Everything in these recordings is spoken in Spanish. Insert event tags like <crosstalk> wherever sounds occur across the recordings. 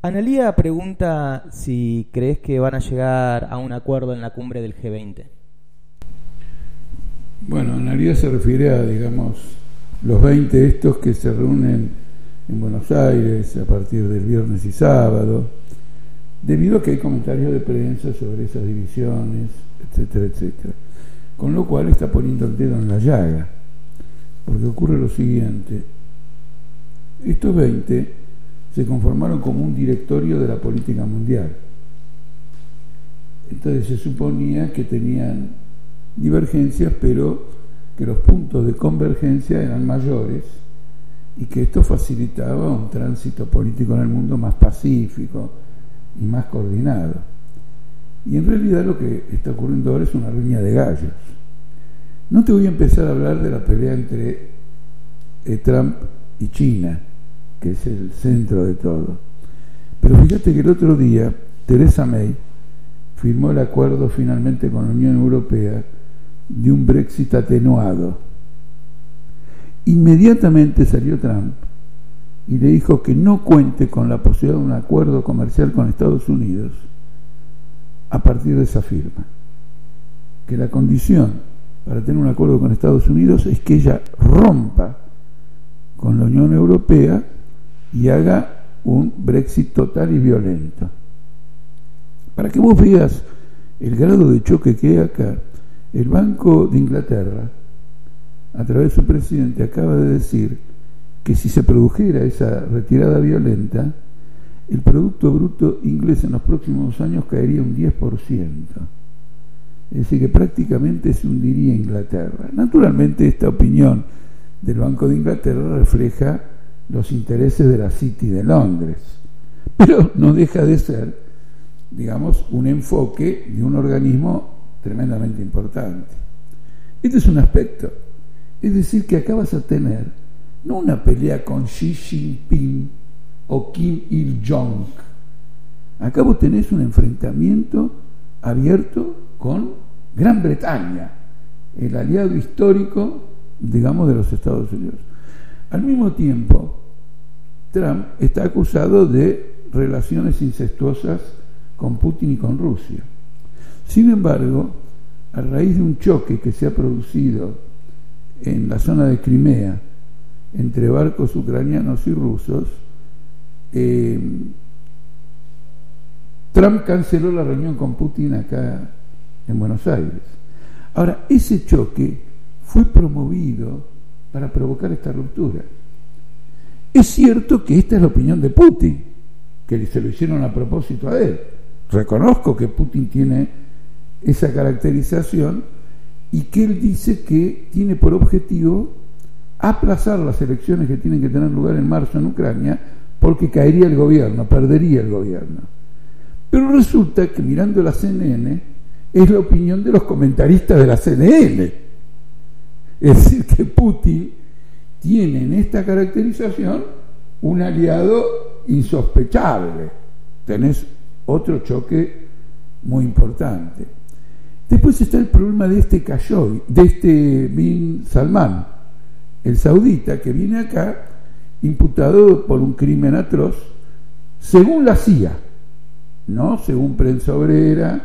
Analía pregunta si crees que van a llegar a un acuerdo en la cumbre del G20. Bueno, Analía se refiere a, digamos, los 20 estos que se reúnen en Buenos Aires a partir del viernes y sábado, debido a que hay comentarios de prensa sobre esas divisiones, etcétera, etcétera. Con lo cual está poniendo el dedo en la llaga, porque ocurre lo siguiente, estos 20 se conformaron como un directorio de la política mundial. Entonces se suponía que tenían divergencias, pero que los puntos de convergencia eran mayores y que esto facilitaba un tránsito político en el mundo más pacífico y más coordinado. Y en realidad lo que está ocurriendo ahora es una riña de gallos. No te voy a empezar a hablar de la pelea entre eh, Trump y China, que es el centro de todo. Pero fíjate que el otro día Teresa May firmó el acuerdo finalmente con la Unión Europea de un Brexit atenuado. Inmediatamente salió Trump y le dijo que no cuente con la posibilidad de un acuerdo comercial con Estados Unidos a partir de esa firma. Que la condición para tener un acuerdo con Estados Unidos es que ella rompa con la Unión Europea y haga un Brexit total y violento. Para que vos veas el grado de choque que hay acá, el Banco de Inglaterra, a través de su presidente, acaba de decir que si se produjera esa retirada violenta, el Producto Bruto inglés en los próximos años caería un 10%. Es decir, que prácticamente se hundiría Inglaterra. Naturalmente esta opinión del Banco de Inglaterra refleja los intereses de la City de Londres, pero no deja de ser, digamos, un enfoque de un organismo tremendamente importante. Este es un aspecto. Es decir, que acabas a tener no una pelea con Xi Jinping o Kim Il-jong. Acá vos tenés un enfrentamiento abierto con Gran Bretaña, el aliado histórico, digamos, de los Estados Unidos. Al mismo tiempo, Trump está acusado de relaciones incestuosas con Putin y con Rusia. Sin embargo, a raíz de un choque que se ha producido en la zona de Crimea entre barcos ucranianos y rusos, eh, Trump canceló la reunión con Putin acá en Buenos Aires. Ahora, ese choque fue promovido para provocar esta ruptura. Es cierto que esta es la opinión de Putin, que se lo hicieron a propósito a él. Reconozco que Putin tiene esa caracterización y que él dice que tiene por objetivo aplazar las elecciones que tienen que tener lugar en marzo en Ucrania porque caería el gobierno, perdería el gobierno. Pero resulta que mirando la CNN es la opinión de los comentaristas de la CNN. Es decir, que Putin tiene en esta caracterización un aliado insospechable. Tenés otro choque muy importante. Después está el problema de este Khashoggi, de este Bin Salman, el saudita que viene acá imputado por un crimen atroz, según la CIA, no según prensa obrera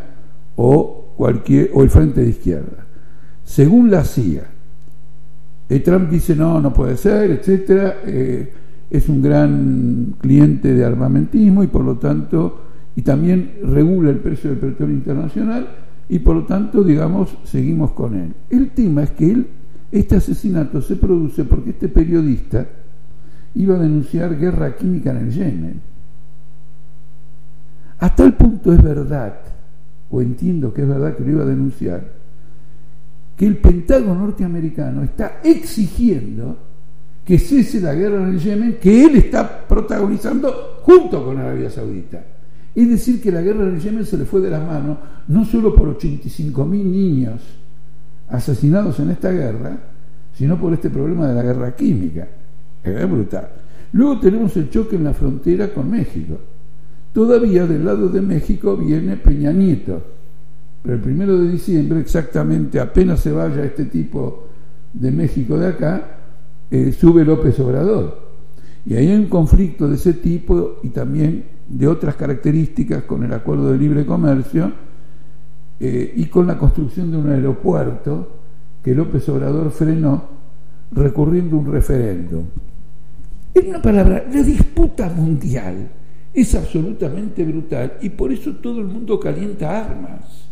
o cualquier o el Frente de Izquierda, según la CIA. Y Trump dice no, no puede ser, etcétera. Eh, es un gran cliente de armamentismo y por lo tanto y también regula el precio del petróleo internacional y por lo tanto, digamos, seguimos con él. El tema es que él, este asesinato se produce porque este periodista iba a denunciar guerra química en el Yemen. Hasta el punto es verdad, o entiendo que es verdad que lo iba a denunciar, que el Pentágono norteamericano está exigiendo que cese la guerra en el Yemen que él está protagonizando junto con Arabia Saudita. Es decir, que la guerra en el Yemen se le fue de las manos, no solo por 85.000 niños asesinados en esta guerra, sino por este problema de la guerra química. Es brutal. Luego tenemos el choque en la frontera con México. Todavía del lado de México viene Peña Nieto. Pero el primero de diciembre, exactamente apenas se vaya este tipo de México de acá, eh, sube López Obrador. Y hay un conflicto de ese tipo y también de otras características con el acuerdo de libre comercio eh, y con la construcción de un aeropuerto que López Obrador frenó recurriendo a un referéndum. En una palabra, la disputa mundial es absolutamente brutal y por eso todo el mundo calienta armas.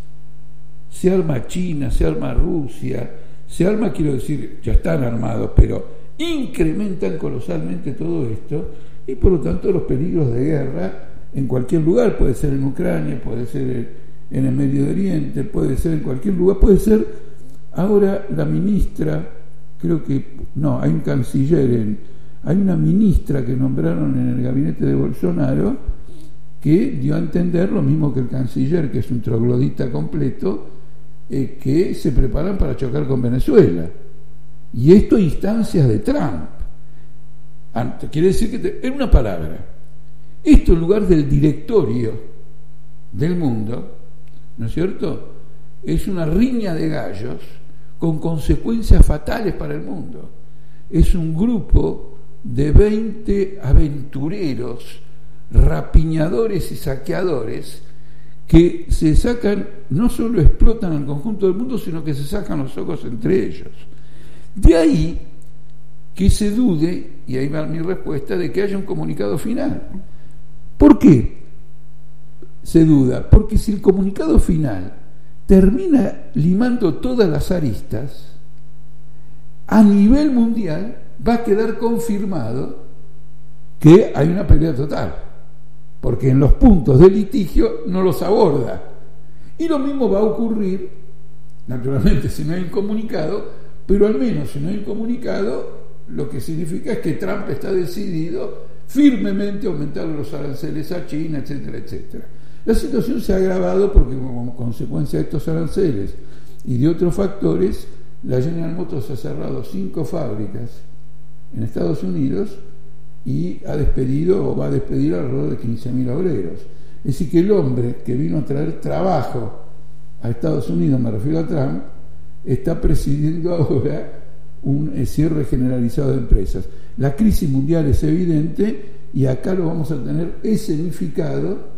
Se arma China, se arma Rusia, se arma, quiero decir, ya están armados, pero incrementan colosalmente todo esto y por lo tanto los peligros de guerra en cualquier lugar, puede ser en Ucrania, puede ser en el Medio Oriente, puede ser en cualquier lugar, puede ser ahora la ministra, creo que, no, hay un canciller en hay una ministra que nombraron en el gabinete de Bolsonaro que dio a entender lo mismo que el canciller, que es un troglodita completo, eh, que se preparan para chocar con Venezuela. Y esto a instancias de Trump. quiere decir que, en una palabra, esto en lugar del directorio del mundo, ¿no es cierto? Es una riña de gallos con consecuencias fatales para el mundo. Es un grupo de 20 aventureros, rapiñadores y saqueadores que se sacan, no solo explotan al conjunto del mundo, sino que se sacan los ojos entre ellos. De ahí que se dude, y ahí va mi respuesta, de que haya un comunicado final. ¿Por qué se duda? Porque si el comunicado final termina limando todas las aristas, a nivel mundial va a quedar confirmado que hay una pérdida total, porque en los puntos de litigio no los aborda. Y lo mismo va a ocurrir, naturalmente, si no hay un comunicado, pero al menos si no hay un comunicado, lo que significa es que Trump está decidido firmemente a aumentar los aranceles a China, etcétera, etcétera. La situación se ha agravado porque como consecuencia de estos aranceles y de otros factores, la General Motors ha cerrado cinco fábricas en Estados Unidos y ha despedido o va a despedir alrededor de 15.000 obreros. Es decir, que el hombre que vino a traer trabajo a Estados Unidos, me refiero a Trump, está presidiendo <laughs> ahora un cierre generalizado de empresas. La crisis mundial es evidente y acá lo vamos a tener escenificado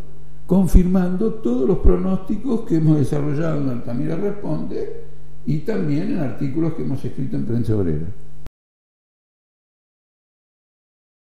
confirmando todos los pronósticos que hemos desarrollado en Altamira Responde y también en artículos que hemos escrito en Prensa Obrera.